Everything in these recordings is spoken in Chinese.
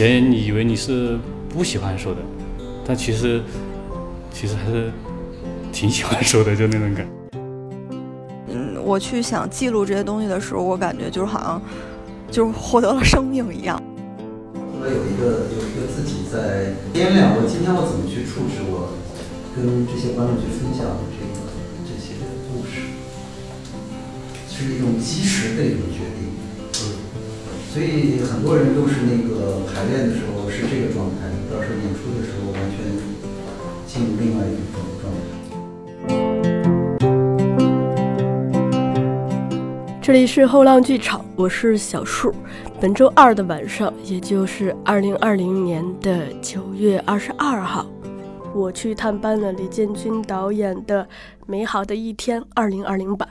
前你以为你是不喜欢说的，但其实其实还是挺喜欢说的，就那种感。嗯，我去想记录这些东西的时候，我感觉就是好像就是获得了生命一样。后来有一个有一个自己在掂量，我今天我怎么去处置我跟这些观众去分享的这个这些故事，是一种及时的一种决定。嗯所以很多人都是那个排练的时候是这个状态，到时候演出的时候完全进入另外一种状态。这里是后浪剧场，我是小树。本周二的晚上，也就是二零二零年的九月二十二号，我去探班了李建军导演的《美好的一天》二零二零版。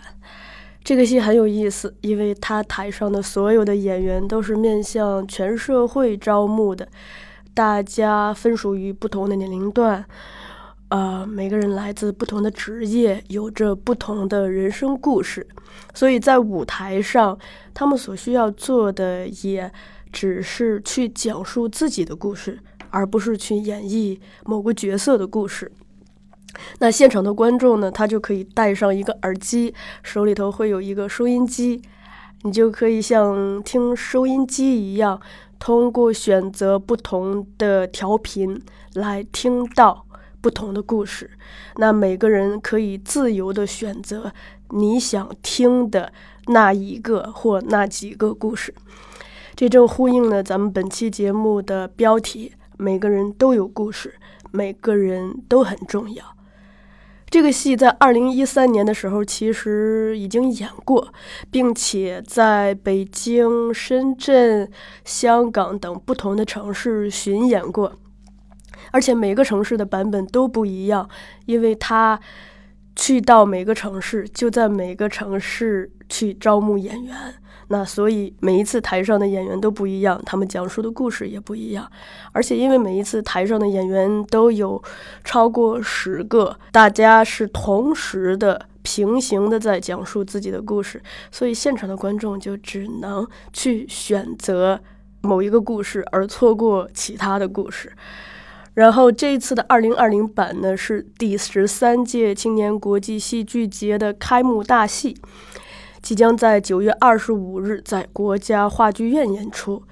这个戏很有意思，因为他台上的所有的演员都是面向全社会招募的，大家分属于不同的年龄段，呃，每个人来自不同的职业，有着不同的人生故事，所以在舞台上，他们所需要做的也只是去讲述自己的故事，而不是去演绎某个角色的故事。那现场的观众呢？他就可以戴上一个耳机，手里头会有一个收音机，你就可以像听收音机一样，通过选择不同的调频来听到不同的故事。那每个人可以自由的选择你想听的那一个或那几个故事。这正呼应了咱们本期节目的标题：每个人都有故事，每个人都很重要。这个戏在二零一三年的时候其实已经演过，并且在北京、深圳、香港等不同的城市巡演过，而且每个城市的版本都不一样，因为他去到每个城市，就在每个城市去招募演员。那所以每一次台上的演员都不一样，他们讲述的故事也不一样，而且因为每一次台上的演员都有超过十个，大家是同时的平行的在讲述自己的故事，所以现场的观众就只能去选择某一个故事，而错过其他的故事。然后这一次的二零二零版呢，是第十三届青年国际戏剧节的开幕大戏。即将在九月二十五日在国家话剧院演出。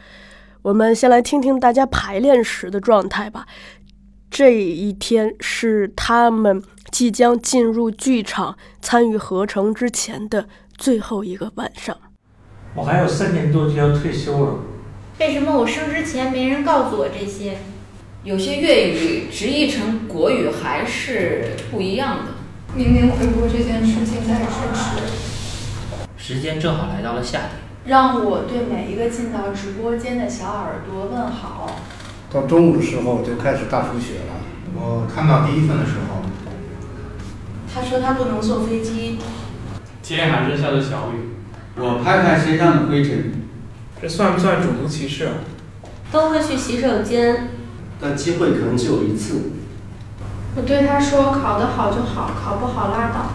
我们先来听听大家排练时的状态吧。这一天是他们即将进入剧场参与合成之前的最后一个晚上。我还有三年多就要退休了。为什么我生之前没人告诉我这些？有些粤语直译成国语还是不一样的。明明回国这件事情在支持。时间正好来到了夏天，让我对每一个进到直播间的小耳朵问好。到中午的时候就开始大出血了。我看到第一份的时候，他说他不能坐飞机。天还是下着小雨。我拍拍身上的灰尘。这算不算种族歧视啊？都会去洗手间。但机会可能只有一次。我对他说：“考得好就好，考不好拉倒。”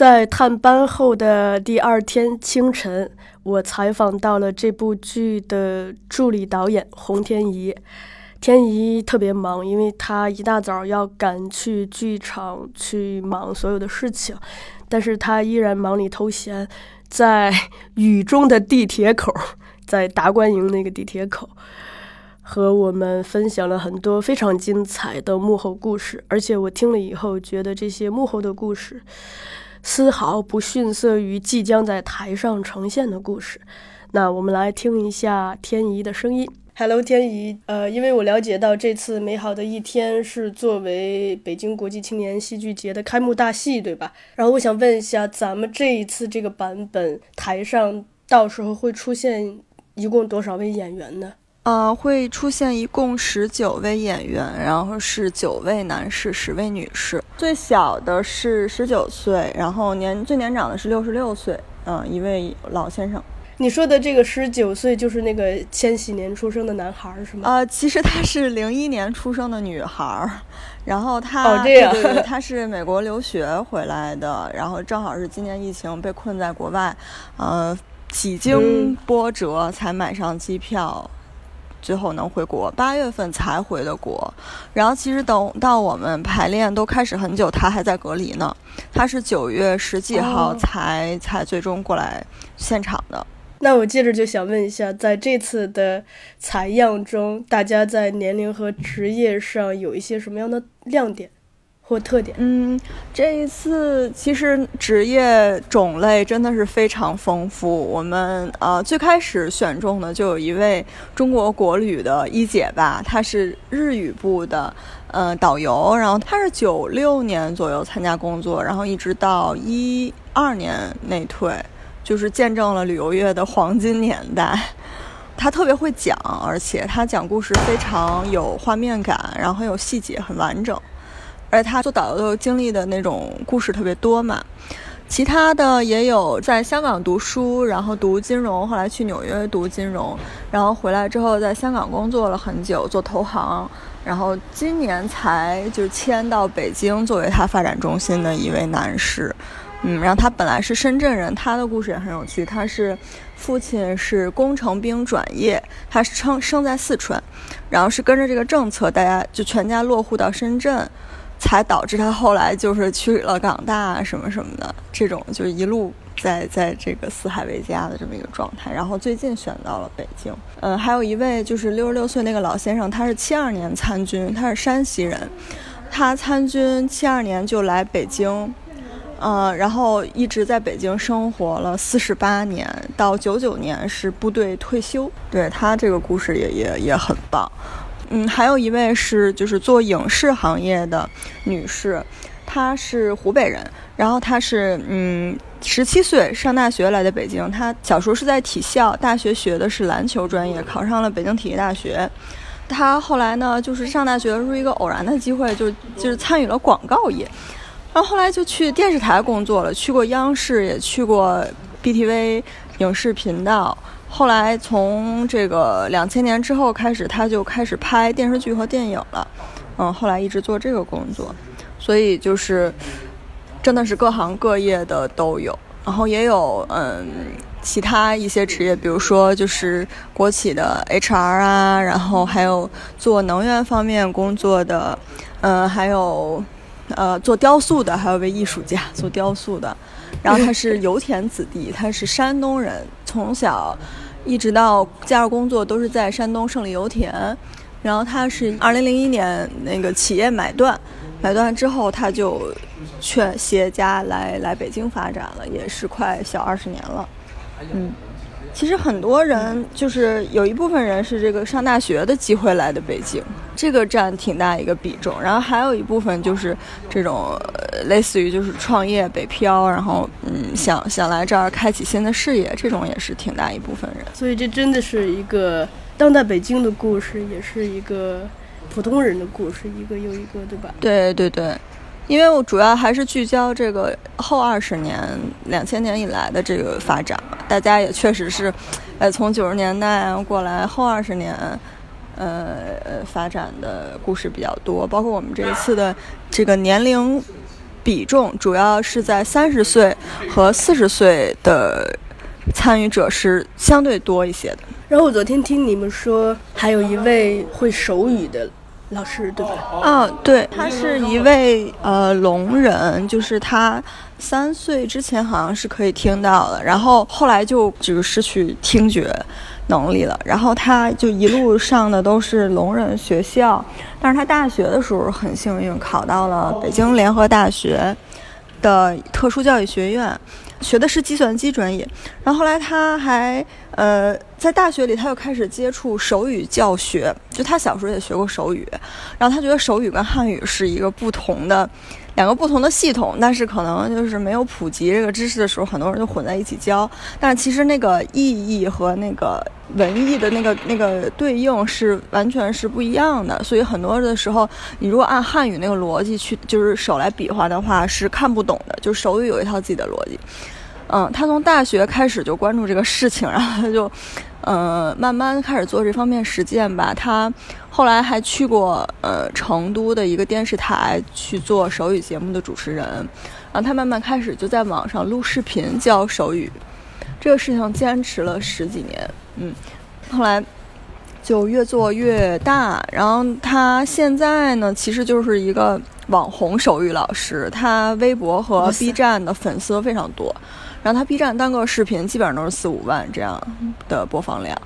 在探班后的第二天清晨，我采访到了这部剧的助理导演洪天怡。天怡特别忙，因为他一大早要赶去剧场去忙所有的事情，但是他依然忙里偷闲，在雨中的地铁口，在达官营那个地铁口，和我们分享了很多非常精彩的幕后故事。而且我听了以后，觉得这些幕后的故事。丝毫不逊色于即将在台上呈现的故事。那我们来听一下天怡的声音。Hello，天怡。呃，因为我了解到这次美好的一天是作为北京国际青年戏剧节的开幕大戏，对吧？然后我想问一下，咱们这一次这个版本台上到时候会出现一共多少位演员呢？呃，会出现一共十九位演员，然后是九位男士，十位女士。最小的是十九岁，然后年最年长的是六十六岁，嗯，一位老先生。你说的这个十九岁就是那个千禧年出生的男孩是吗？呃，其实他是零一年出生的女孩，然后他哦这样，他是美国留学回来的，然后正好是今年疫情被困在国外，呃。几经波折才买上机票。最后能回国，八月份才回的国。然后其实等到我们排练都开始很久，他还在隔离呢。他是九月十几号才、哦、才最终过来现场的。那我接着就想问一下，在这次的采样中，大家在年龄和职业上有一些什么样的亮点？或特点，嗯，这一次其实职业种类真的是非常丰富。我们呃最开始选中的就有一位中国国旅的一姐吧，她是日语部的呃导游，然后她是九六年左右参加工作，然后一直到一二年内退，就是见证了旅游业的黄金年代。她特别会讲，而且她讲故事非常有画面感，然后很有细节，很完整。而且他做导游的经历的那种故事特别多嘛，其他的也有在香港读书，然后读金融，后来去纽约读金融，然后回来之后在香港工作了很久，做投行，然后今年才就迁到北京作为他发展中心的一位男士。嗯，然后他本来是深圳人，他的故事也很有趣。他是父亲是工程兵转业，他是生生在四川，然后是跟着这个政策，大家就全家落户到深圳。才导致他后来就是去了港大什么什么的，这种就一路在在这个四海为家的这么一个状态。然后最近选到了北京。嗯，还有一位就是六十六岁那个老先生，他是七二年参军，他是山西人，他参军七二年就来北京，嗯，然后一直在北京生活了四十八年，到九九年是部队退休。对他这个故事也也也很棒。嗯，还有一位是就是做影视行业的女士，她是湖北人，然后她是嗯十七岁上大学来的北京，她小时候是在体校，大学学的是篮球专业，考上了北京体育大学。她后来呢，就是上大学的时候一个偶然的机会，就就是参与了广告业，然后后来就去电视台工作了，去过央视，也去过 BTV 影视频道。后来从这个两千年之后开始，他就开始拍电视剧和电影了，嗯，后来一直做这个工作，所以就是真的是各行各业的都有，然后也有嗯其他一些职业，比如说就是国企的 HR 啊，然后还有做能源方面工作的，嗯，还有呃做雕塑的，还有位艺术家做雕塑的。然后他是油田子弟，他是山东人，从小一直到加入工作都是在山东胜利油田。然后他是二零零一年那个企业买断，买断之后他就劝携家来来北京发展了，也是快小二十年了。嗯，其实很多人就是有一部分人是这个上大学的机会来的北京，这个占挺大一个比重。然后还有一部分就是这种类似于就是创业北漂，然后嗯想想来这儿开启新的事业，这种也是挺大一部分人。所以这真的是一个当代北京的故事，也是一个普通人的故事，一个又一个，对吧？对对对。因为我主要还是聚焦这个后二十年、两千年以来的这个发展，大家也确实是，呃，从九十年代过来后二十年，呃，发展的故事比较多，包括我们这一次的这个年龄比重，主要是在三十岁和四十岁的参与者是相对多一些的。然后我昨天听你们说，还有一位会手语的。老师对吧？啊，对，他是一位呃聋人，就是他三岁之前好像是可以听到的，然后后来就就是失去听觉能力了，然后他就一路上的都是聋人学校，但是他大学的时候很幸运考到了北京联合大学的特殊教育学院。学的是计算机专业，然后后来他还呃在大学里他又开始接触手语教学，就他小时候也学过手语，然后他觉得手语跟汉语是一个不同的两个不同的系统，但是可能就是没有普及这个知识的时候，很多人就混在一起教，但其实那个意义和那个文艺的那个那个对应是完全是不一样的，所以很多的时候你如果按汉语那个逻辑去就是手来比划的话是看不懂的，就手语有一套自己的逻辑。嗯，他从大学开始就关注这个事情，然后他就，呃，慢慢开始做这方面实践吧。他后来还去过呃成都的一个电视台去做手语节目的主持人，然后他慢慢开始就在网上录视频教手语，这个事情坚持了十几年，嗯，后来就越做越大。然后他现在呢，其实就是一个网红手语老师，他微博和 B 站的粉丝都非常多。然后他 B 站单个视频基本上都是四五万这样的播放量。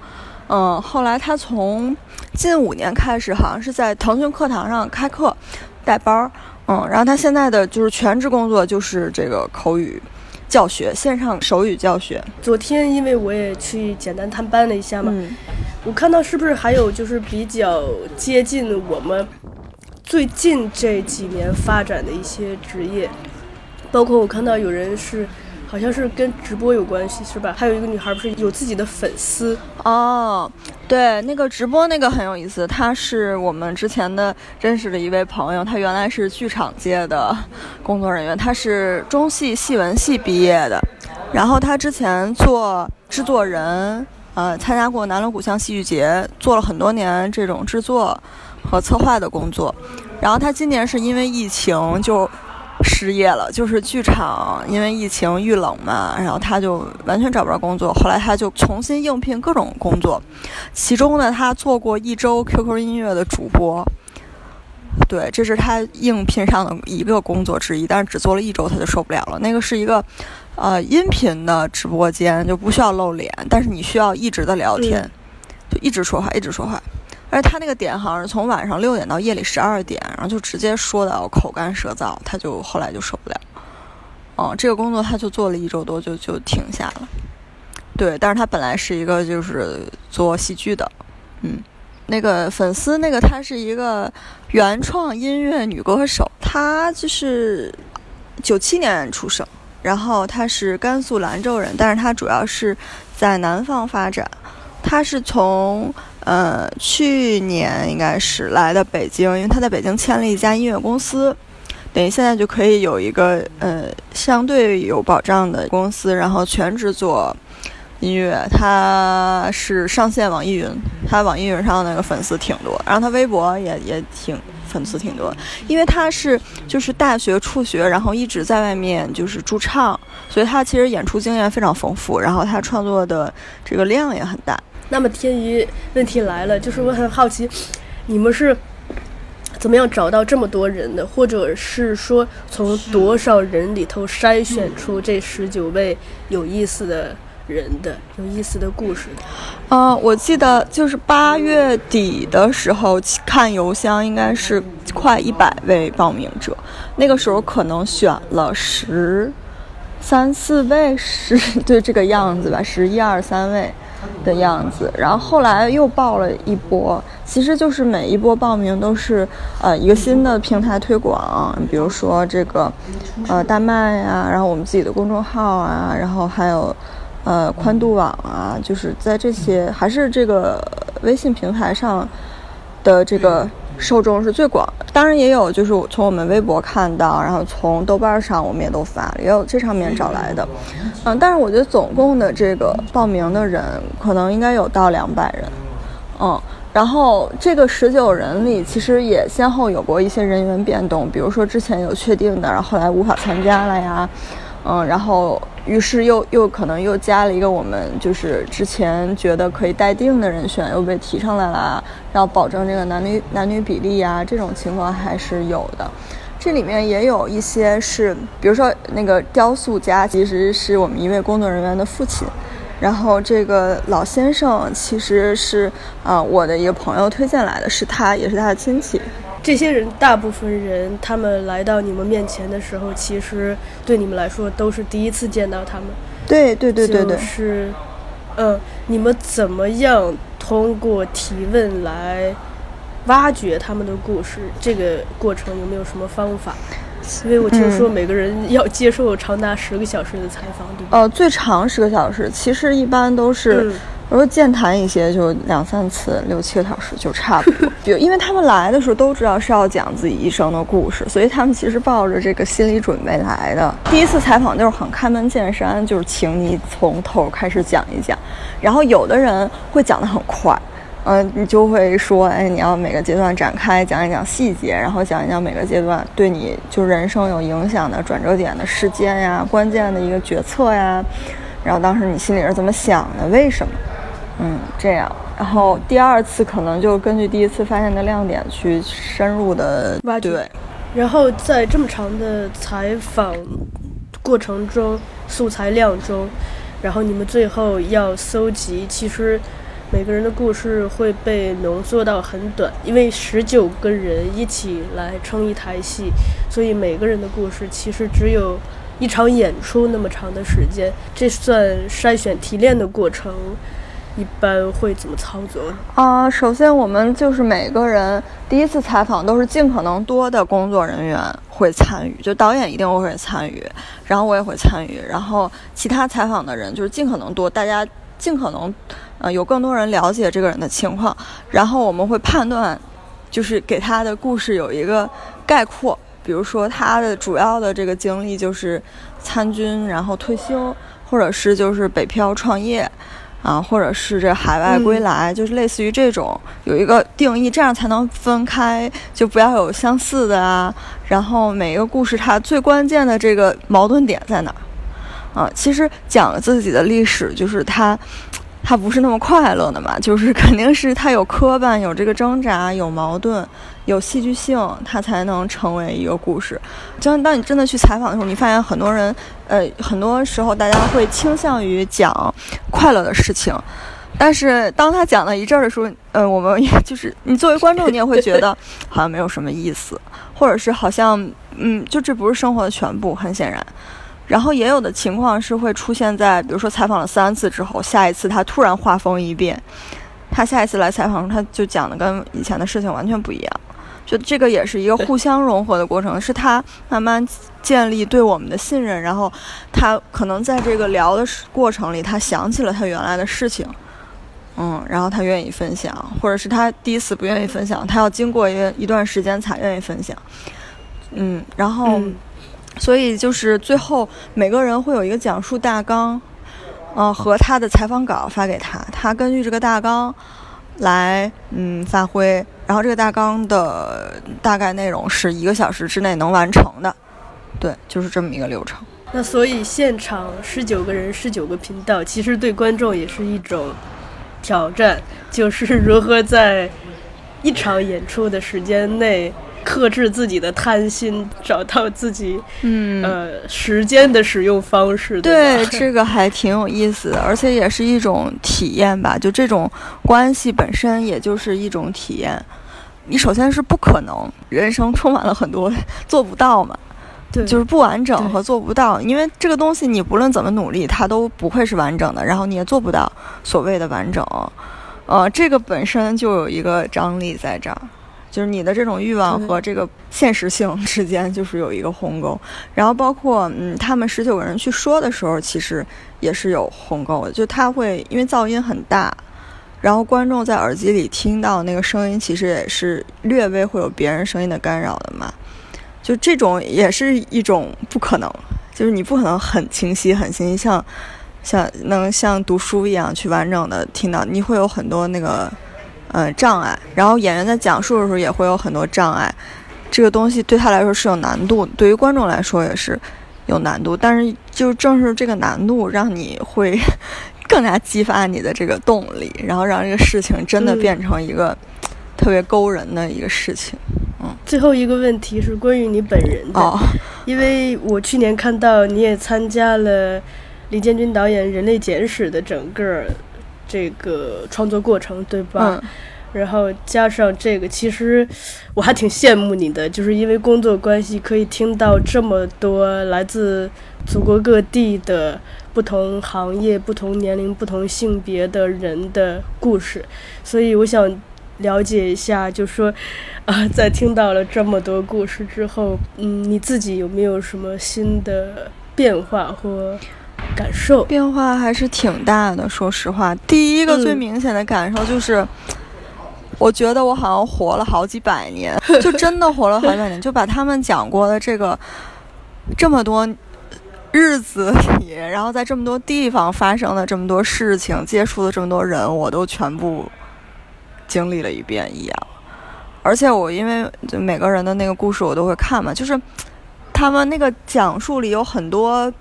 嗯，后来他从近五年开始，好像是在腾讯课堂上开课带班儿。嗯，然后他现在的就是全职工作就是这个口语教学，线上手语教学。昨天因为我也去简单探班了一下嘛，我看到是不是还有就是比较接近我们最近这几年发展的一些职业，包括我看到有人是。好像是跟直播有关系，是吧？还有一个女孩不是有自己的粉丝哦？对，那个直播那个很有意思，她是我们之前的认识的一位朋友，她原来是剧场界的工作人员，她是中戏戏文系毕业的，然后她之前做制作人，呃，参加过南锣鼓巷戏剧节，做了很多年这种制作和策划的工作，然后她今年是因为疫情就。失业了，就是剧场因为疫情遇冷嘛，然后他就完全找不着工作。后来他就重新应聘各种工作，其中呢，他做过一周 QQ 音乐的主播。对，这是他应聘上的一个工作之一，但是只做了一周他就受不了了。那个是一个呃音频的直播间，就不需要露脸，但是你需要一直的聊天，就一直说话，一直说话。而他那个点好像是从晚上六点到夜里十二点，然后就直接说到口干舌燥，他就后来就受不了。哦，这个工作他就做了一周多就就停下了。对，但是他本来是一个就是做戏剧的，嗯，那个粉丝那个他是一个原创音乐女歌手，她就是九七年出生，然后她是甘肃兰州人，但是她主要是在南方发展，她是从。呃，去年应该是来的北京，因为他在北京签了一家音乐公司，等于现在就可以有一个呃相对有保障的公司，然后全职做音乐。他是上线网易云，他网易云上那个粉丝挺多，然后他微博也也挺粉丝挺多，因为他是就是大学辍学，然后一直在外面就是驻唱，所以他其实演出经验非常丰富，然后他创作的这个量也很大。那么天一问题来了，就是我很好奇，你们是怎么样找到这么多人的，或者是说从多少人里头筛选出这十九位有意思的人的、有意思的故事？啊，我记得就是八月底的时候看邮箱，应该是快一百位报名者，那个时候可能选了十三四位，十对这个样子吧，十一二三位。的样子，然后后来又报了一波，其实就是每一波报名都是呃一个新的平台推广，比如说这个呃大麦呀，然后我们自己的公众号啊，然后还有呃宽度网啊，就是在这些还是这个微信平台上的这个。受众是最广，当然也有就是从我们微博看到，然后从豆瓣上我们也都发了，也有这上面找来的，嗯，但是我觉得总共的这个报名的人可能应该有到两百人，嗯，然后这个十九人里其实也先后有过一些人员变动，比如说之前有确定的，然后后来无法参加了呀，嗯，然后。于是又又可能又加了一个我们就是之前觉得可以待定的人选又被提上来了，要保证这个男女男女比例呀，这种情况还是有的。这里面也有一些是，比如说那个雕塑家其实是我们一位工作人员的父亲，然后这个老先生其实是啊我的一个朋友推荐来的，是他也是他的亲戚。这些人，大部分人，他们来到你们面前的时候，其实对你们来说都是第一次见到他们。对对对对对。是，嗯，你们怎么样通过提问来挖掘他们的故事？这个过程有没有什么方法？因为我听说每个人要接受长达十个小时的采访，对吧？呃，最长十个小时，其实一般都是。如果健谈一些，就两三次，六七个小时就差不多。比如，因为他们来的时候都知道是要讲自己一生的故事，所以他们其实抱着这个心理准备来的。第一次采访就是很开门见山，就是请你从头开始讲一讲。然后有的人会讲得很快，嗯，你就会说，哎，你要每个阶段展开讲一讲细节，然后讲一讲每个阶段对你就人生有影响的转折点的事件呀，关键的一个决策呀。然后当时你心里是怎么想的？为什么？嗯，这样。然后第二次可能就根据第一次发现的亮点去深入的挖掘。对。然后在这么长的采访过程中、素材量中，然后你们最后要搜集，其实每个人的故事会被浓缩到很短，因为十九个人一起来撑一台戏，所以每个人的故事其实只有一场演出那么长的时间。这算筛选提炼的过程。一般会怎么操作啊？首先，我们就是每个人第一次采访都是尽可能多的工作人员会参与，就导演一定会参与，然后我也会参与，然后其他采访的人就是尽可能多，大家尽可能呃有更多人了解这个人的情况，然后我们会判断，就是给他的故事有一个概括，比如说他的主要的这个经历就是参军，然后退休，或者是就是北漂创业。啊，或者是这海外归来，就是类似于这种有一个定义，这样才能分开，就不要有相似的啊。然后每一个故事它最关键的这个矛盾点在哪儿？啊，其实讲自己的历史，就是它。他不是那么快乐的嘛，就是肯定是他有磕绊，有这个挣扎，有矛盾，有戏剧性，它才能成为一个故事。就像当你真的去采访的时候，你发现很多人，呃，很多时候大家会倾向于讲快乐的事情，但是当他讲了一阵儿的时候，呃，我们也就是你作为观众，你也会觉得 好像没有什么意思，或者是好像，嗯，就这不是生活的全部，很显然。然后也有的情况是会出现在，比如说采访了三次之后，下一次他突然画风一变，他下一次来采访，他就讲的跟以前的事情完全不一样。就这个也是一个互相融合的过程，是他慢慢建立对我们的信任，然后他可能在这个聊的过程里，他想起了他原来的事情，嗯，然后他愿意分享，或者是他第一次不愿意分享，他要经过一一段时间才愿意分享，嗯，然后。所以就是最后每个人会有一个讲述大纲，嗯，和他的采访稿发给他，他根据这个大纲来嗯发挥，然后这个大纲的大概内容是一个小时之内能完成的，对，就是这么一个流程。那所以现场十九个人，十九个频道，其实对观众也是一种挑战，就是如何在一场演出的时间内。克制自己的贪心，找到自己嗯呃时间的使用方式。对，这个还挺有意思的，而且也是一种体验吧。就这种关系本身，也就是一种体验。你首先是不可能，人生充满了很多做不到嘛，对，就是不完整和做不到。因为这个东西，你不论怎么努力，它都不会是完整的，然后你也做不到所谓的完整。呃，这个本身就有一个张力在这儿。就是你的这种欲望和这个现实性 之间就是有一个鸿沟，然后包括嗯，他们十九个人去说的时候，其实也是有鸿沟的。就他会因为噪音很大，然后观众在耳机里听到那个声音，其实也是略微会有别人声音的干扰的嘛。就这种也是一种不可能，就是你不可能很清晰、很清晰，像像能像读书一样去完整的听到，你会有很多那个。嗯，障碍。然后演员在讲述的时候也会有很多障碍，这个东西对他来说是有难度，对于观众来说也是有难度。但是就正是这个难度，让你会 更加激发你的这个动力，然后让这个事情真的变成一个特别勾人的一个事情。嗯，最后一个问题是关于你本人的，因为我去年看到你也参加了李建军导演《人类简史》的整个。这个创作过程，对吧？然后加上这个，其实我还挺羡慕你的，就是因为工作关系，可以听到这么多来自祖国各地的不同行业、不同年龄、不同性别的人的故事。所以我想了解一下，就说 啊，在听到了这么多故事之后，嗯，你自己有没有什么新的变化或？感受变化还是挺大的，说实话，第一个最明显的感受就是，我觉得我好像活了好几百年，就真的活了好几百年，就把他们讲过的这个这么多日子里，然后在这么多地方发生的这么多事情，接触的这么多人，我都全部经历了一遍一样。而且我因为就每个人的那个故事我都会看嘛，就是他们那个讲述里有很多。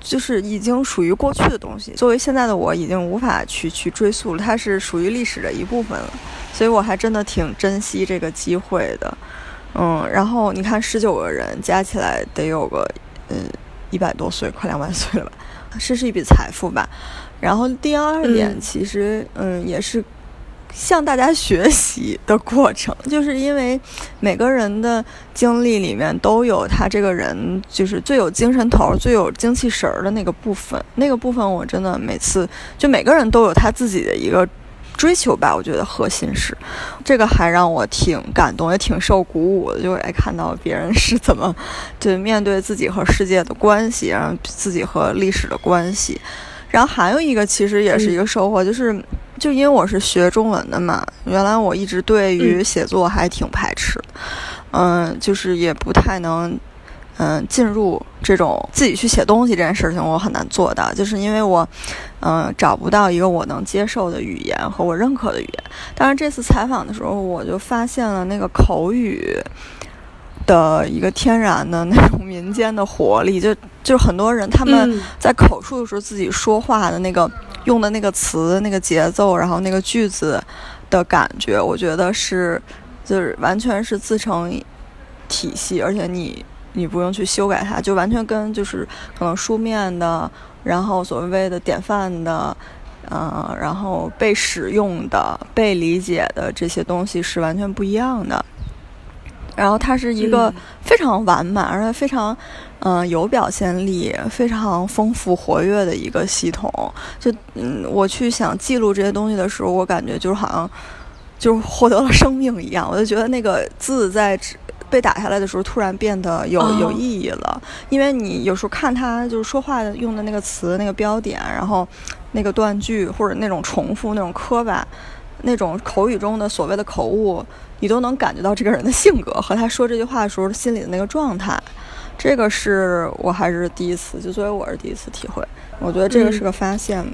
就是已经属于过去的东西。作为现在的我，已经无法去去追溯了，它是属于历史的一部分了。所以我还真的挺珍惜这个机会的。嗯，然后你看，十九个人加起来得有个嗯一百多岁，快两百岁了吧？这是一笔财富吧？然后第二点，其实嗯也是。向大家学习的过程，就是因为每个人的经历里面都有他这个人就是最有精神头、最有精气神儿的那个部分。那个部分我真的每次就每个人都有他自己的一个追求吧。我觉得核心是这个，还让我挺感动，也挺受鼓舞的。就是看到别人是怎么对面对自己和世界的关系，然后自己和历史的关系。然后还有一个，其实也是一个收获，就是。就因为我是学中文的嘛，原来我一直对于写作还挺排斥，嗯，就是也不太能，嗯，进入这种自己去写东西这件事情，我很难做到，就是因为我，嗯，找不到一个我能接受的语言和我认可的语言。但是这次采访的时候，我就发现了那个口语的一个天然的那种民间的活力，就就是很多人他们在口述的时候自己说话的那个。用的那个词、那个节奏，然后那个句子的感觉，我觉得是，就是完全是自成体系，而且你你不用去修改它，就完全跟就是可能书面的，然后所谓的典范的，嗯，然后被使用的、被理解的这些东西是完全不一样的。然后它是一个非常完满，而且非常，嗯，有表现力、非常丰富、活跃的一个系统。就嗯，我去想记录这些东西的时候，我感觉就是好像就是获得了生命一样。我就觉得那个字在被打下来的时候，突然变得有有意义了。因为你有时候看他就是说话用的那个词、那个标点，然后那个断句或者那种重复、那种磕巴。那种口语中的所谓的口误，你都能感觉到这个人的性格和他说这句话的时候心里的那个状态。这个是我还是第一次，就作为我是第一次体会。我觉得这个是个发现。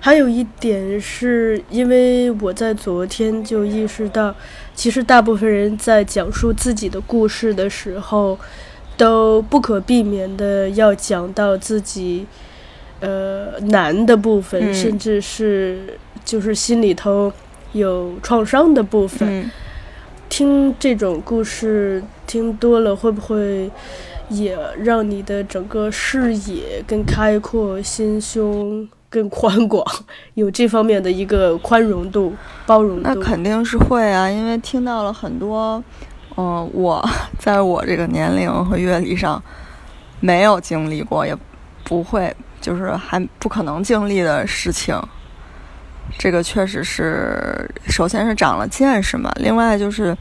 还有一点是因为我在昨天就意识到，其实大部分人在讲述自己的故事的时候，都不可避免的要讲到自己呃难的部分，甚至是就是心里头。有创伤的部分，听这种故事听多了，会不会也让你的整个视野更开阔，心胸更宽广，有这方面的一个宽容度、包容度？那肯定是会啊，因为听到了很多，嗯，我在我这个年龄和阅历上没有经历过，也不会，就是还不可能经历的事情。这个确实是，首先是长了见识嘛，另外就是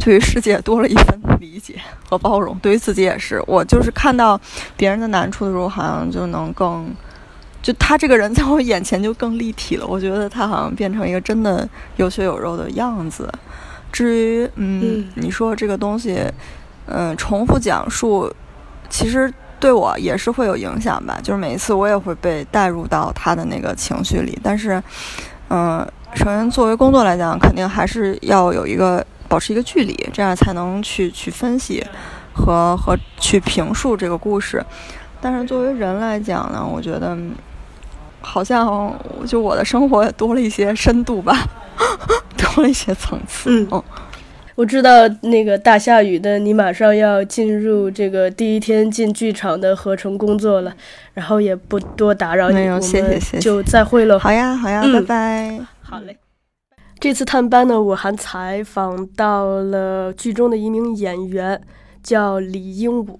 对于世界多了一份理解和包容，对于自己也是。我就是看到别人的难处的时候，好像就能更，就他这个人在我眼前就更立体了。我觉得他好像变成一个真的有血有肉的样子。至于嗯，你说这个东西，嗯，重复讲述，其实。对我也是会有影响吧，就是每一次我也会被带入到他的那个情绪里。但是，嗯，首先作为工作来讲，肯定还是要有一个保持一个距离，这样才能去去分析和和去评述这个故事。但是作为人来讲呢，我觉得好像就我的生活也多了一些深度吧，多了一些层次。嗯。我知道那个大下雨的，你马上要进入这个第一天进剧场的合成工作了，然后也不多打扰你，我们就再会了。好呀，好呀，拜拜。好嘞。这次探班呢，我还采访到了剧中的一名演员，叫李鹦鹉，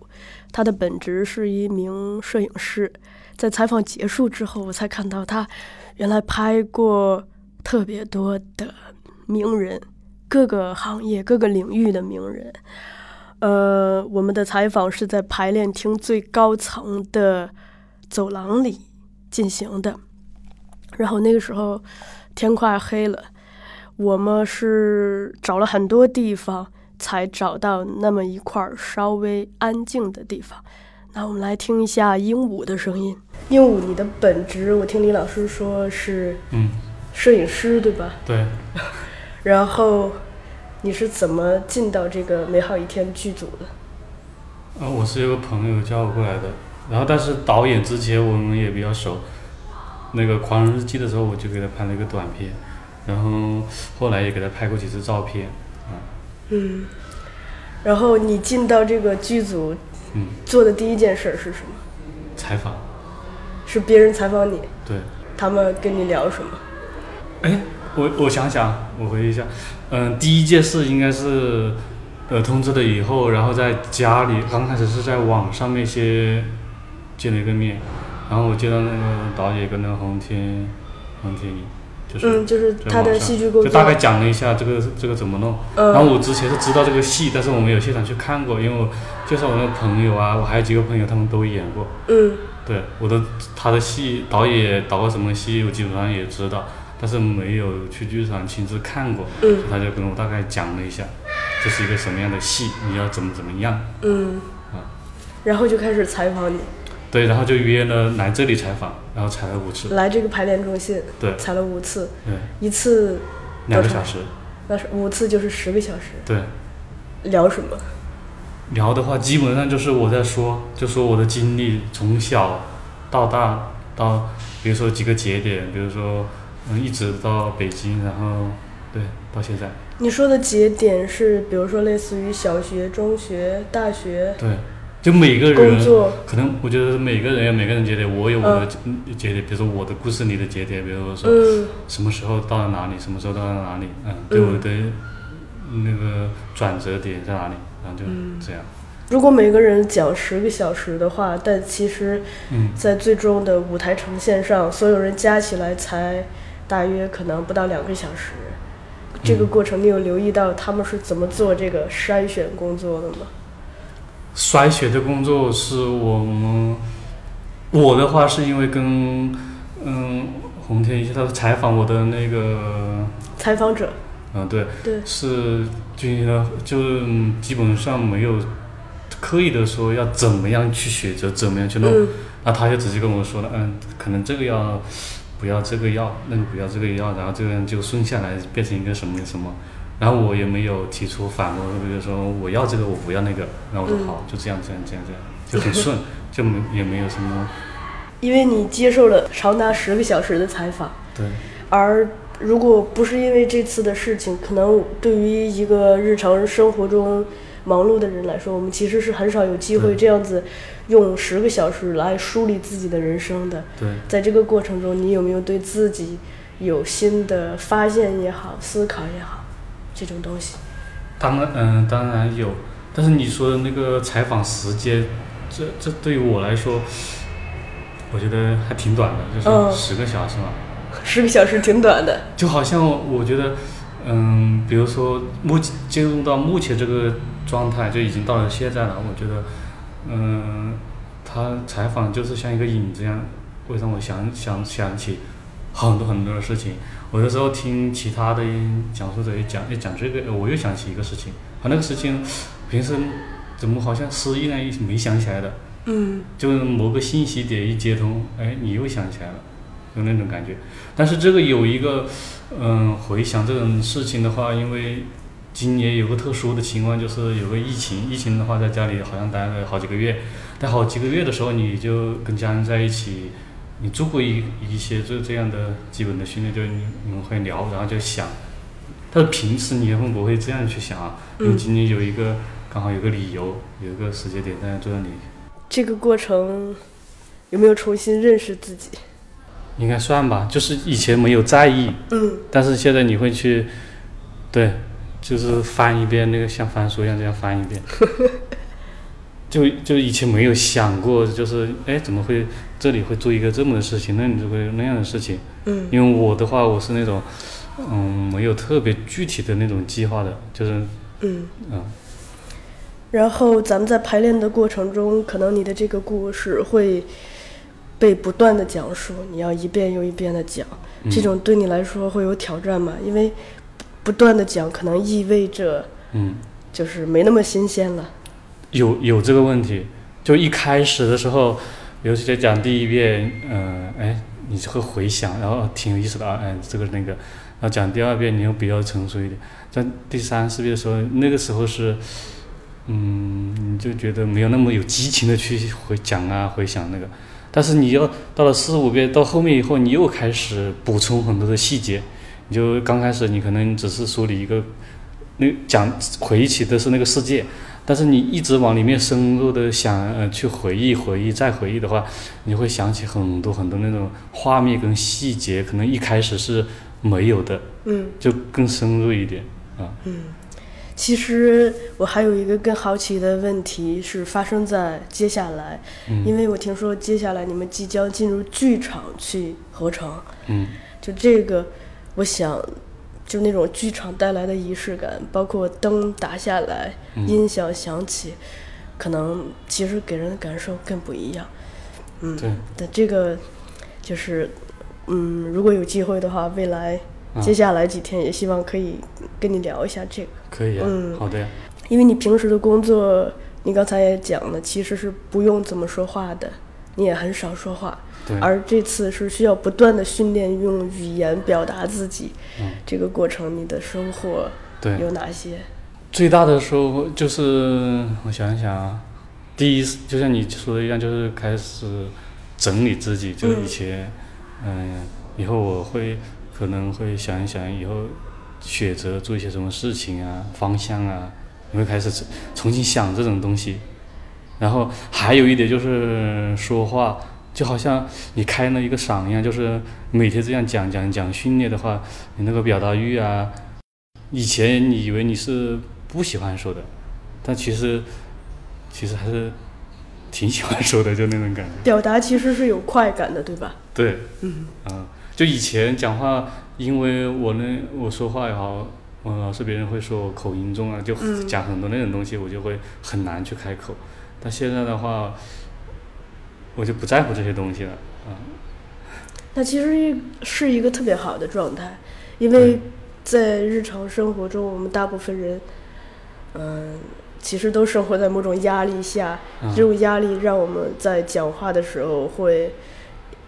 他的本职是一名摄影师。在采访结束之后，我才看到他原来拍过特别多的名人。各个行业、各个领域的名人，呃，我们的采访是在排练厅最高层的走廊里进行的。然后那个时候天快黑了，我们是找了很多地方才找到那么一块稍微安静的地方。那我们来听一下鹦鹉的声音。鹦鹉，你的本职我听李老师说是嗯，摄影师对吧？对。然后你是怎么进到这个美好一天剧组的？呃，我是有个朋友叫我过来的。然后但是导演之前我们也比较熟，那个《狂人日记》的时候我就给他拍了一个短片，然后后来也给他拍过几次照片，啊。嗯。然后你进到这个剧组，嗯，做的第一件事是什么？采访。是别人采访你？对。他们跟你聊什么？哎，我我想想，我回忆一下，嗯，第一件事应该是，呃，通知了以后，然后在家里，刚开始是在网上面先见了一个面，然后我见到那个导演跟那个洪天，洪天一。嗯，就是他的戏剧工作，就大概讲了一下这个这个怎么弄。然后我之前是知道这个戏，但是我没有现场去看过，因为我介绍我那个朋友啊，我还有几个朋友他们都演过。嗯。对，我的他的戏导演导过什么戏，我基本上也知道，但是没有去剧场亲自看过。嗯。他就跟我大概讲了一下，这是一个什么样的戏，你要怎么怎么样。嗯。啊。然后就开始采访你。对，然后就约了来这里采访，然后采了五次。来这个排练中心。对。采了五次。对。一次。两个小时。那是五次就是十个小时。对。聊什么？聊的话，基本上就是我在说，就说我的经历，从小到大，到比如说几个节点，比如说嗯，一直到北京，然后对，到现在。你说的节点是，比如说类似于小学、中学、大学。对。就每个人，可能我觉得每个人有每个人节点，我有我的节点，比如说我的故事里的节点，比如说什么时候到了哪里，什么时候到了哪里，嗯，对我的那个转折点在哪里，然后就这样。如果每个人讲十个小时的话，但其实，在最终的舞台呈现上，所有人加起来才大约可能不到两个小时。这个过程你有留意到他们是怎么做这个筛选工作的吗？筛选的工作是我们，我的话是因为跟嗯洪天一他采访我的那个采访者，嗯对，对。是进行了，就基本上没有刻意的说要怎么样去选择，怎么样去弄，那他就直接跟我说了，嗯，可能这个要不要这个药，那个不要这个药，然后这样就顺下来变成一个什么什么。然后我也没有提出反驳，比如说我要这个，我不要那个。然后我说好，就这样，这样，这样，这样，就很顺，就没也没有什么。因为你接受了长达十个小时的采访。对。而如果不是因为这次的事情，可能对于一个日常生活中忙碌的人来说，我们其实是很少有机会这样子用十个小时来梳理自己的人生的。对。在这个过程中，你有没有对自己有新的发现也好，思考也好？这种东西，当然，嗯，当然有，但是你说的那个采访时间，这这对于我来说，我觉得还挺短的，就是十个小时嘛。十个小时挺短的。就好像我觉得，嗯，比如说目进入到目前这个状态，就已经到了现在了。我觉得，嗯，他采访就是像一个影子一样，会让我想想想起很多很多的事情。我有的时候听其他的讲述者也讲，也讲这个，我又想起一个事情，啊，那个事情平时怎么好像失忆了，没想起来的，嗯，就是某个信息点一接通，哎，你又想起来了，有那种感觉。但是这个有一个，嗯，回想这种事情的话，因为今年有个特殊的情况，就是有个疫情，疫情的话在家里好像待了好几个月，待好几个月的时候，你就跟家人在一起。你做过一一些这这样的基本的训练，就你你们会聊，然后就想，但是平时你会不会这样去想啊？你今年有一个刚好有个理由，有一个时间点在这里。这个过程有没有重新认识自己？应该算吧，就是以前没有在意，嗯，但是现在你会去，对，就是翻一遍那个像翻书一样这样翻一遍。就就以前没有想过，就是哎，怎么会这里会做一个这么的事情，那里就会那样的事情。嗯。因为我的话，我是那种，嗯，没有特别具体的那种计划的，就是。嗯。嗯。然后咱们在排练的过程中，可能你的这个故事会被不断的讲述，你要一遍又一遍的讲，这种对你来说会有挑战吗？因为不断的讲，可能意味着，嗯，就是没那么新鲜了。有有这个问题，就一开始的时候，尤其在讲第一遍，嗯，哎，你就会回想，然后挺有意思的啊，哎，这个那个，然后讲第二遍，你又比较成熟一点，在第三四遍的时候，那个时候是，嗯，你就觉得没有那么有激情的去回讲啊，回想那个。但是你要到了四五遍，到后面以后，你又开始补充很多的细节。你就刚开始你可能只是梳理一个，那讲回忆起的是那个世界，但是你一直往里面深入的想呃去回忆回忆再回忆的话，你会想起很多很多那种画面跟细节，可能一开始是没有的，嗯，就更深入一点啊。嗯。其实我还有一个更好奇的问题是发生在接下来，因为我听说接下来你们即将进入剧场去合成，嗯，就这个，我想，就那种剧场带来的仪式感，包括灯打下来，音响响起，可能其实给人的感受更不一样，嗯，对，的这个就是，嗯，如果有机会的话，未来。接下来几天也希望可以跟你聊一下这个。可以啊，嗯，好的呀。因为你平时的工作，你刚才也讲了，其实是不用怎么说话的，你也很少说话。对。而这次是需要不断的训练用语言表达自己。嗯。这个过程你的收获有哪些？最大的收获就是我想一想啊，第一就像你说的一样，就是开始整理自己，就以前，嗯，以后我会。可能会想一想以后选择做一些什么事情啊，方向啊，你会开始重新想这种东西。然后还有一点就是说话，就好像你开了一个嗓一样，就是每天这样讲讲讲训练的话，你那个表达欲啊，以前你以为你是不喜欢说的，但其实其实还是挺喜欢说的，就那种感觉。表达其实是有快感的，对吧？对。嗯。啊。就以前讲话，因为我呢，我说话也好，嗯，老是别人会说我口音重啊，就讲很多那种东西，我就会很难去开口。但现在的话，我就不在乎这些东西了，啊。那其实是一个特别好的状态，因为在日常生活中，我们大部分人，嗯，其实都生活在某种压力下，这种压力让我们在讲话的时候会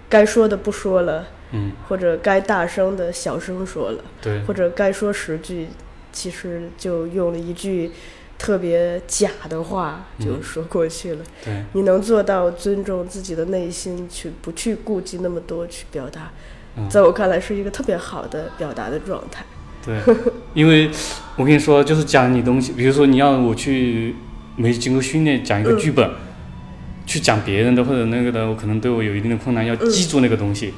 该说的不说了。嗯，或者该大声的小声说了，对，或者该说十句，其实就用了一句特别假的话就说过去了。对，你能做到尊重自己的内心，去不去顾及那么多去表达，在我看来是一个特别好的表达的状态。对，因为我跟你说，就是讲你东西，比如说你要我去没经过训练讲一个剧本，去讲别人的或者那个的，我可能对我有一定的困难，要记住那个东西。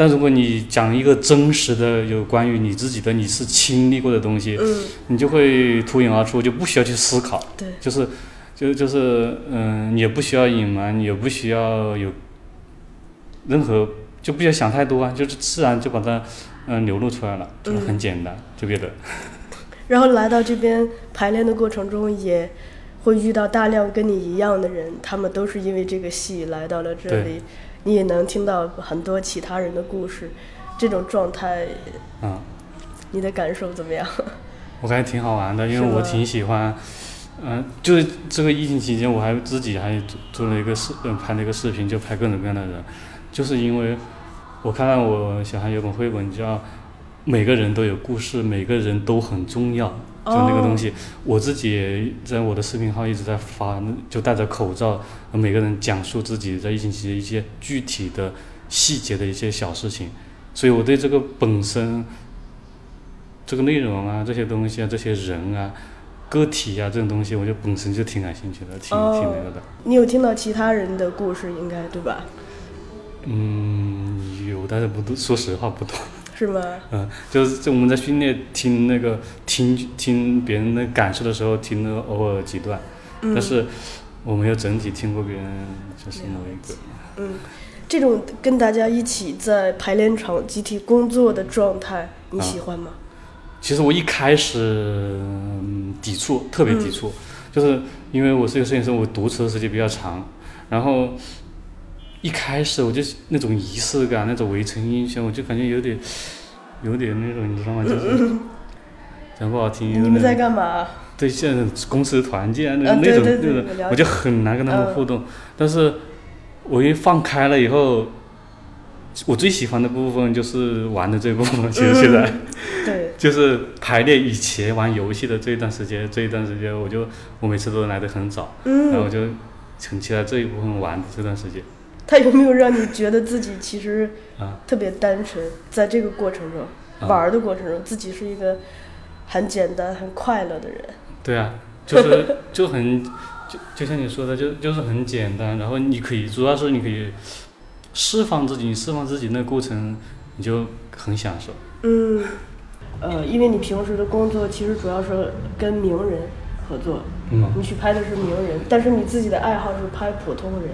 但如果你讲一个真实的有关于你自己的你是经历过的东西，嗯你就会脱颖而出，就不需要去思考，对，就是，就就是嗯，也不需要隐瞒，也不需要有任何，就不需要想太多啊，就是自然就把它嗯流露出来了，就是很简单，就别的。然后来到这边排练的过程中，也会遇到大量跟你一样的人，他们都是因为这个戏来到了这里。你也能听到很多其他人的故事，这种状态，嗯，你的感受怎么样？我感觉挺好玩的，因为我挺喜欢，嗯，就是这个疫情期间，我还自己还做做了一个视，嗯，拍了一个视频，就拍各种各样的人，就是因为我看到我小孩有本绘本叫《每个人都有故事，每个人都很重要》。就那个东西，我自己在我的视频号一直在发，就戴着口罩，每个人讲述自己在疫情期间一些具体的细节的一些小事情，所以我对这个本身，这个内容啊，这些东西啊，这些人啊，个体啊，这种东西，我就本身就挺感兴趣的，挺挺那个的。你有听到其他人的故事，应该对吧？嗯，有，但是不多，说实话不多。是吗？嗯，就是在我们在训练听那个听听别人的感受的时候，听了偶尔几段，但是我没有整体听过别人就是某一个。嗯，这种跟大家一起在排练场集体工作的状态，你喜欢吗？其实我一开始抵触，特别抵触，就是因为我是一个摄影师，我独持的时间比较长，然后一开始我就那种仪式感，那种围城印象，我就感觉有点。有点那种，你知道吗？就是 讲不好听。你们在干嘛？对，现在公司团建那那种那种，我就很难跟他们互动。但是，我一放开了以后，我最喜欢的部分就是玩的这部分，其实现在，对，就是排练以前玩游戏的这一段时间，这一段时间我就我每次都来的很早，嗯然后我就很期待这一部分玩的这段时间。他有没有让你觉得自己其实啊特别单纯，在这个过程中、啊玩的过程中，自己是一个很简单、很快乐的人？对啊，就是 就很就就像你说的，就就是很简单，然后你可以主要是你可以释放自己，你释放自己那过程，你就很享受。嗯，呃，因为你平时的工作其实主要是跟名人合作，嗯你去拍的是名人，但是你自己的爱好是拍普通人，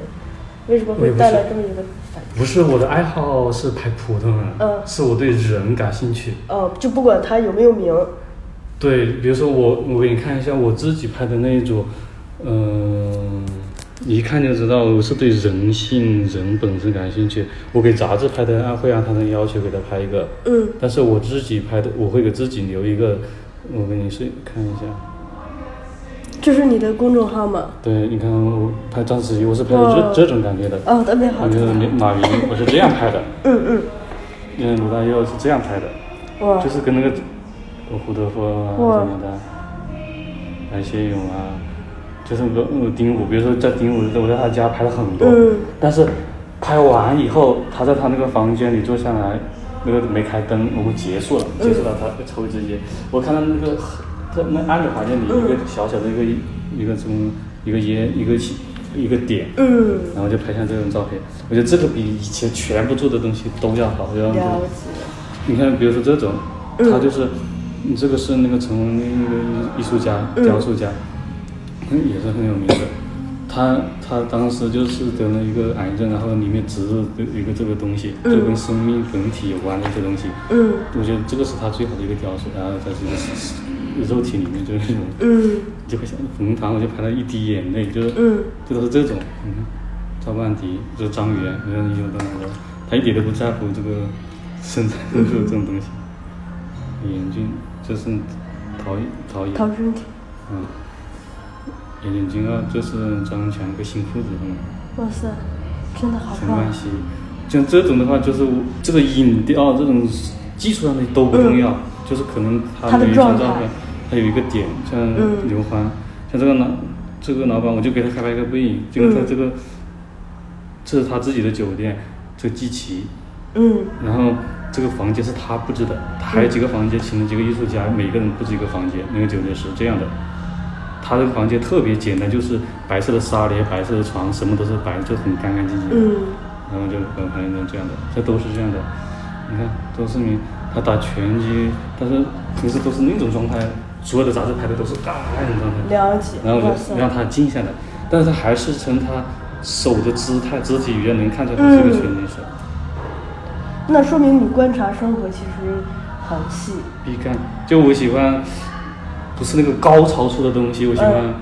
为什么会带来这么一个反应？不是我的爱好是拍普通人，嗯是我对人感兴趣。哦，就不管他有没有名，对，比如说我，我给你看一下我自己拍的那一组，嗯、你一看就知道我是对人性、人本身感兴趣。我给杂志拍的，按会按他的要求给他拍一个，嗯，但是我自己拍的，我会给自己留一个，我给你是看一下。这是你的公众号吗？对，你看我拍张子怡，我是拍的哇这这种感觉的。哦特别好啊，就是马云，我是这样拍的。嗯 嗯。嗯，鲁大佑是这样拍的。哇就是跟那个胡德夫啊哇什么的，白先勇啊，就是那个呃丁武，比如说在丁武，我在他家拍了很多，嗯但是拍完以后，他在他那个房间里坐下来，那个没开灯，我们结束了，嗯结束了，他抽一支烟，我看到那个在那暗的环境里，嗯一个小小的一个一个什么一个烟一个起一个点，嗯然后就拍下这种照片，我觉得这个比以前全部做的东西都要好，要。你看，比如说这种，嗯他就是，你这个是那个成为那个艺术家、嗯雕塑家，嗯也是很有名的。他他当时就是得了一个癌症，然后里面植入一个这个东西，嗯就跟生命本体有关的一些东西。嗯我觉得这个是他最好的一个雕塑，然后在这个肉体里面就是那种，嗯就会想冯唐，我就拍了一滴眼泪，就是，嗯就都是这种，嗯，赵曼迪，就是张元，你看你有的那个，他一点都不在乎这个身材这这种东西。眼睛就是陶陶冶，陶身体。嗯，眼睛啊，就是张强个新裤子。哇塞，真的好棒陈冠！希，像这种的话，就是我这个影调这种技术上的都不重要，就是可能他他的每一状态张照片，他有一个点，像嗯。刘欢，像这个老这个老板，我就给他开拍一个背影，这个他嗯这个，这是他自己的酒店，这个季琦，嗯。然后这个房间是他布置的，他还有几个房间，请了几个艺术家，每个人布置一个房间，那个酒店是这样的。他这个房间特别简单，就是白色的纱帘、白色的床，什么都是白，就很干干净净。嗯。然后就呃拍成这样的，这都是这样的。你看，周世明他打拳击，但是平时都是那种状态，所有的杂志拍的都是啊那种状态。了解然后我就让他静下来，但是他还是从他手的姿态、肢体语言能看出来他是一个拳击手。那说明你观察生活其实很细。必干，就我喜欢，不是那个高潮出的东西，我喜欢。嗯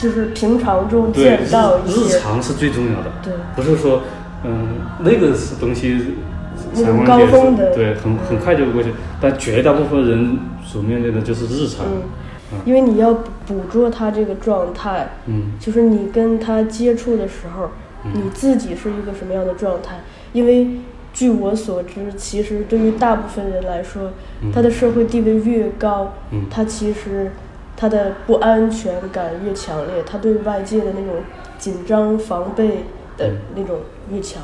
就是平常中，见到一日日常是最重要的。对不是说，嗯，那个是东西，高峰的对，很很快就过去。但绝大部分人所面对的就是日常。嗯，因为你要捕捕捉他这个状态，嗯就是你跟他接触的时候，嗯你自己是一个什么样的状态？因为据我所知，其实对于大部分人来说，嗯他的社会地位越高，嗯他其实他的不安全感越强烈，他对外界的那种紧张防备的那种越强。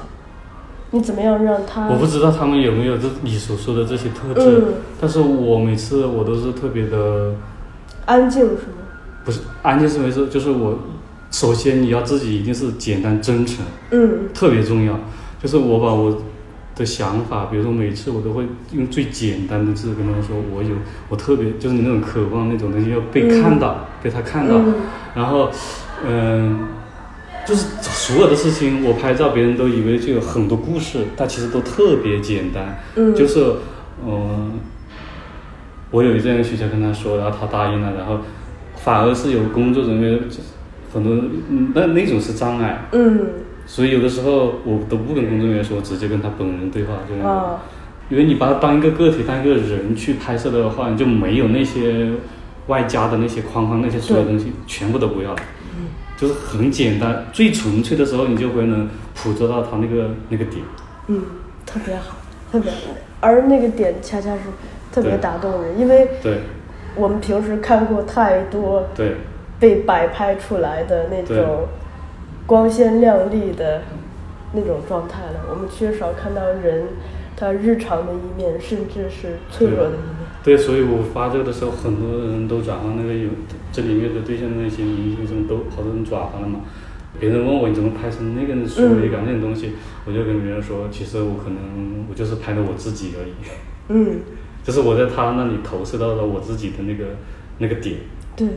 你怎么样让他？我不知道他们有没有这你所说的这些特质，嗯但是我每次我都是特别的，安静是吗？不是安静是没事，就是我首先你要自己一定是简单真诚，嗯特别重要。就是我把我的想法，比如说每次我都会用最简单的字跟他们说，我有我特别就是你那种渴望那种东西要被看到，被他看到，嗯然后嗯。就是所有的事情，我拍照，别人都以为就有很多故事，但其实都特别简单。嗯就是，嗯、我有这样的需求跟他说，然后他答应了，然后反而是有工作人员很多，嗯那那种是障碍。嗯所以有的时候我都不跟工作人员说，直接跟他本人对话，就那种。啊因为你把他当一个个体、当一个人去拍摄的话，你就没有那些外加的那些框框、那些所有东西，全部都不要了。就是很简单，最纯粹的时候，你就会能捕捉到他那个那个点。嗯，特别好，特别好。而那个点恰恰是特别打动人，因为对，我们平时看过太多对被摆拍出来的那种光鲜亮丽的那种状态了，我们缺少看到人他日常的一面，甚至是脆弱的一面。对，所以我发这个的时候，很多人都转发那个有这里面的对象的那些明星什么都好多人转发了嘛。别人问我你怎么拍成那个疏离感那种东西，我就跟别人说，其实我可能我就是拍的我自己而已。嗯，就是我在他那里投射到了我自己的那个那个点。对，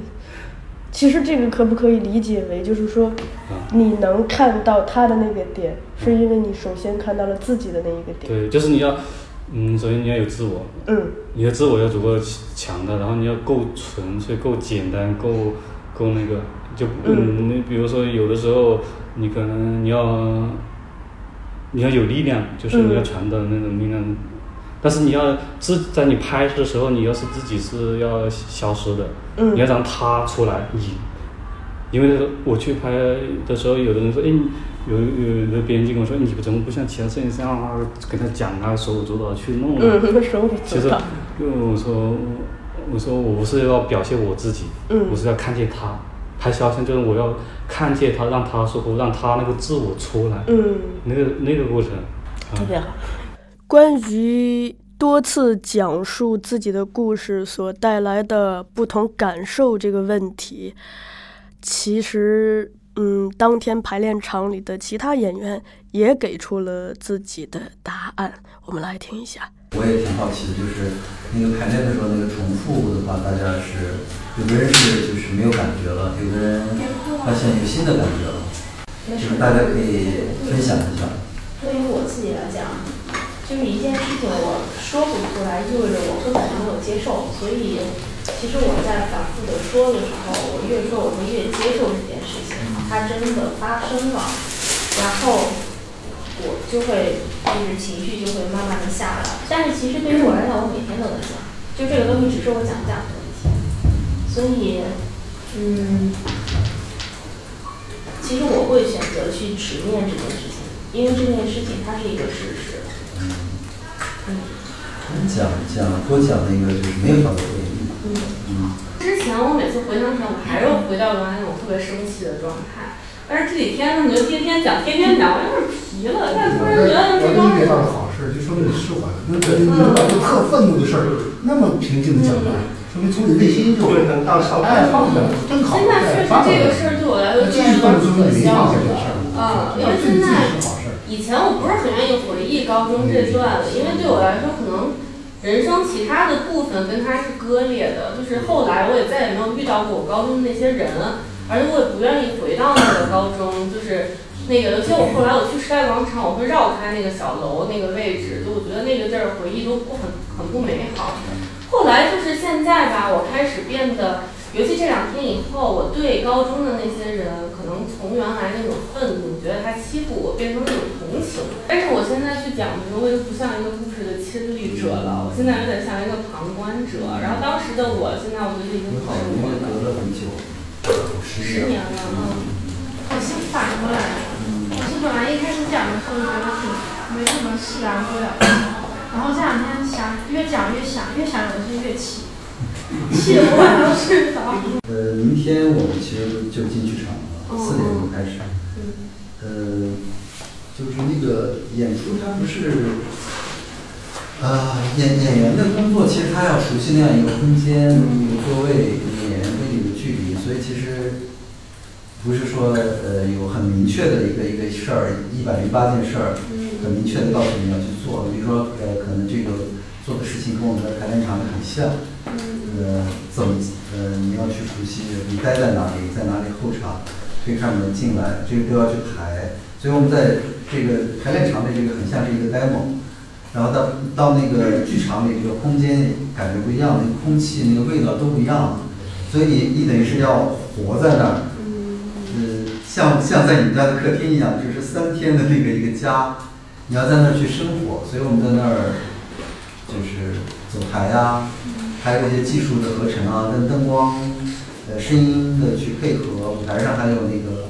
其实这个可不可以理解为，就是说，啊你能看到他的那个点，是因为你首先看到了自己的那一个点。对，就是你要，嗯，首先你要有自我，嗯，你的自我要足够强大，然后你要够纯粹、够简单、够够那个，就嗯，你比如说有的时候你可能你要你要有力量，就是你要传的那种力量，但是你要自在你拍摄的时候，你要是自己是要消失的，嗯。你要让它出来，你，因为我去拍的时候，有的人说，哎，有有的编辑跟我说，你怎么不像其他摄影师啊，跟他讲啊，手舞足蹈去弄啊？嗯手舞其实足蹈，因为我说，我说我不是要表现我自己，嗯我是要看见他。拍肖像就是我要看见他，让他说服，让他那个自我出来，嗯，那个那个过程，特别好。关于多次讲述自己的故事所带来的不同感受这个问题，其实，嗯，当天排练场里的其他演员也给出了自己的答案，我们来听一下。我也挺好奇的，就是那个排练的时候，那个重复的话，大家是有的人是就是没有感觉了，有的人发现有新的感觉了，就是大家可以分享一下。对于我自己来讲，就是一件事情我说不出来，意味着我根本就没有接受，所以其实我在反复的说的时候，我越说我会越接受这件事情，它真的发生了，然后我就会就是情绪就会慢慢的下来。但是其实对于我来讲，我每天都在讲，就这个东西只是我讲不讲的问题。所以，嗯，其实我会选择去直面这件事情，因为这件事情它是一个事实。嗯。讲讲多讲那个就是美好的回忆。嗯。之前我每次回想起来，我还是回到原来那种特别生气的状态。但是这几天呢，你就天天讲，天天讲，我有点疲了。但突然觉得这我理解到了好事，就说明你释怀了。那你你把这特愤怒的事儿那么平静的讲完，说明从你内心就能到少哎放下了，真好。现在确实这个事儿对我来说继续愤怒说明你没放下这事儿。啊，因为现在以前我不是很愿意回忆高中这段的，因为对我来说可能人生其他的部分跟它是割裂的。就是后来我也再也没有遇到过我高中的那些人，而且我也不愿意回到那个高中，就是那个，尤其我后来我去时代广场，我会绕开那个小楼那个位置，就我觉得那个地儿回忆都不很很不美好。后来就是现在吧，我开始变得。尤其这两天以后，我对高中的那些人，可能从原来那种愤怒，觉得他欺负我，变成一种同情。但是我现在去讲的时候，我就不像一个故事的亲历者了，我现在有点像一个旁观者。然后当时的我，现在我觉得已经不是我了，十年了，嗯。我是反过来的，我是本来一开始讲的时候觉得挺没什么释然不了，然后这两天想越讲越想，越想有的是越气。气得我晚上睡着。呃，明天我们其实就进剧场了，四点钟开始。呃，就是那个演出，它不是，呃，演演员的工作，其实他要熟悉那样一个空间、一个座位、演员跟你的距离，所以其实不是说呃有很明确的一个一个事儿，一百零八件事儿，很明确的告诉你要去做。比如说呃，可能这个做的事情跟我们的排练场很像。呃，怎么呃，你要去熟悉，你待在哪里，在哪里候场，推开门进来，这个都要去排。所以我们在这个排练场里，这个很像是一个 demo，然后到到那个剧场里，这个空间感觉不一样，那个空气、那个味道都不一样。所以你你等于是要活在那儿，呃，像像在你们家的客厅一样，就是三天的那个一个家，你要在那儿去生活。所以我们在那儿就是走台呀。还有一些技术的合成啊，跟灯光、呃声音的去配合，舞台上还有那个，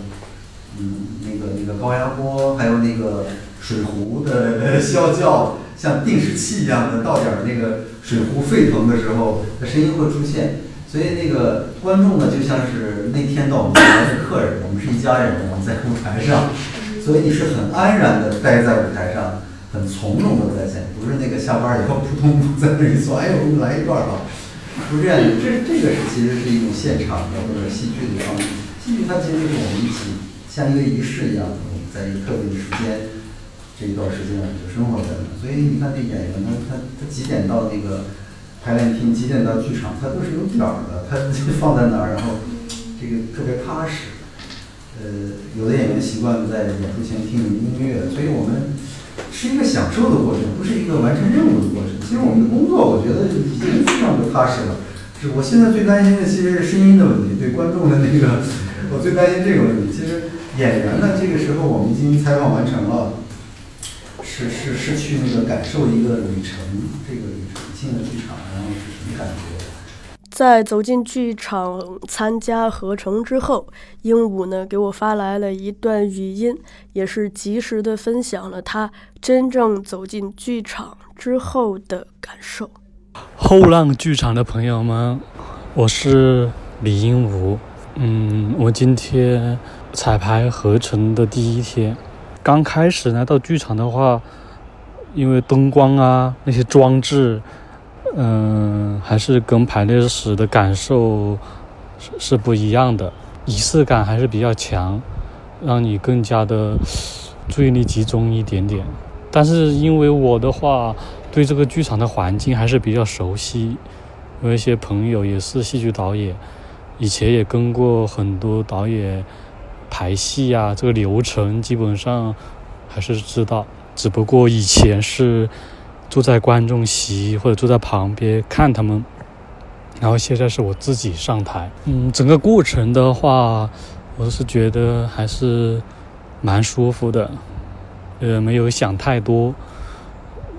嗯，那个那个高压锅，还有那个水壶的 啸叫，像定时器一样的，到点儿那个水壶沸腾的时候，它声音会出现。所以那个观众呢，就像是那天到我们家的客人，我们是一家人，我们在舞台上，所以你是很安然的待在舞台上，很从容的在线，不是那个下班以后扑通扑通在那里说，哎呦，我们来一段吧。不是这样的，这这个是其实是一种现场的或者戏剧的方式。戏剧它其实就是我们一起像一个仪式一样，我们在一个特定的时间这一段时间就生活在那。所以你看这演员呢，他他几点到那个排练厅，几点到剧场，他都是有点儿的，他就放在那儿，然后这个特别踏实。呃，有的演员习惯在演出前听音乐，所以我们是一个享受的过程，不是一个完成任务的过程。其实我们的工作，我觉得已经非常的踏实了。是我现在最担心的，其实是声音的问题，对观众的那个，我最担心这个问题。其实演员呢，这个时候我们已经采访完成了，是是是去那个感受一个旅程，这个旅程进了剧场，然后是什么感觉？在走进剧场参加合成之后，鹦鹉呢给我发来了一段语音，也是及时的分享了他真正走进剧场之后的感受。后浪剧场的朋友们，我是李鹦鹉。嗯，我今天彩排合成的第一天，刚开始来到剧场的话，因为灯光啊那些装置。嗯，还是跟排练时的感受是是不一样的，仪式感还是比较强，让你更加的注意力集中一点点。但是因为我的话，对这个剧场的环境还是比较熟悉，有一些朋友也是戏剧导演，以前也跟过很多导演排戏呀，这个流程基本上还是知道，只不过以前是。坐在观众席或者坐在旁边看他们，然后现在是我自己上台。嗯，整个过程的话，我是觉得还是蛮舒服的，呃，没有想太多。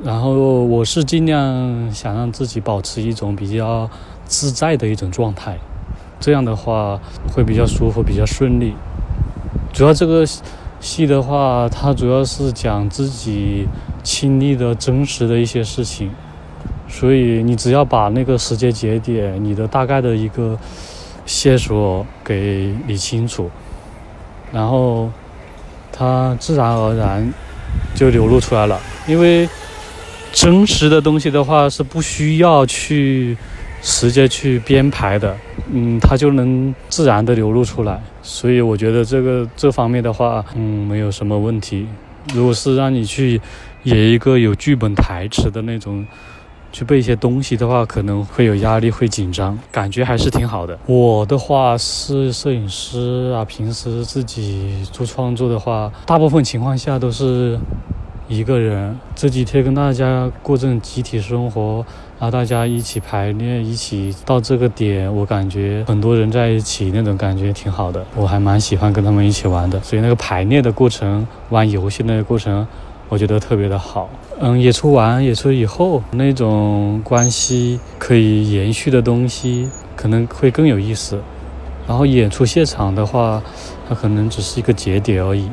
然后我是尽量想让自己保持一种比较自在的一种状态，这样的话会比较舒服，比较顺利。主要这个戏的话，它主要是讲自己。亲历的真实的一些事情，所以你只要把那个时间节点、你的大概的一个线索给理清楚，然后它自然而然就流露出来了。因为真实的东西的话是不需要去直接去编排的，嗯，它就能自然的流露出来。所以我觉得这个这方面的话，嗯，没有什么问题。如果是让你去。演一个有剧本台词的那种，去背一些东西的话，可能会有压力，会紧张，感觉还是挺好的。我的话是摄影师啊，平时自己做创作的话，大部分情况下都是一个人。这几天跟大家过这种集体生活，然后大家一起排练，一起到这个点，我感觉很多人在一起那种感觉挺好的，我还蛮喜欢跟他们一起玩的。所以那个排练的过程，玩游戏那个过程。我觉得特别的好，嗯，演出完演出以后那种关系可以延续的东西可能会更有意思，然后演出现场的话，它可能只是一个节点而已。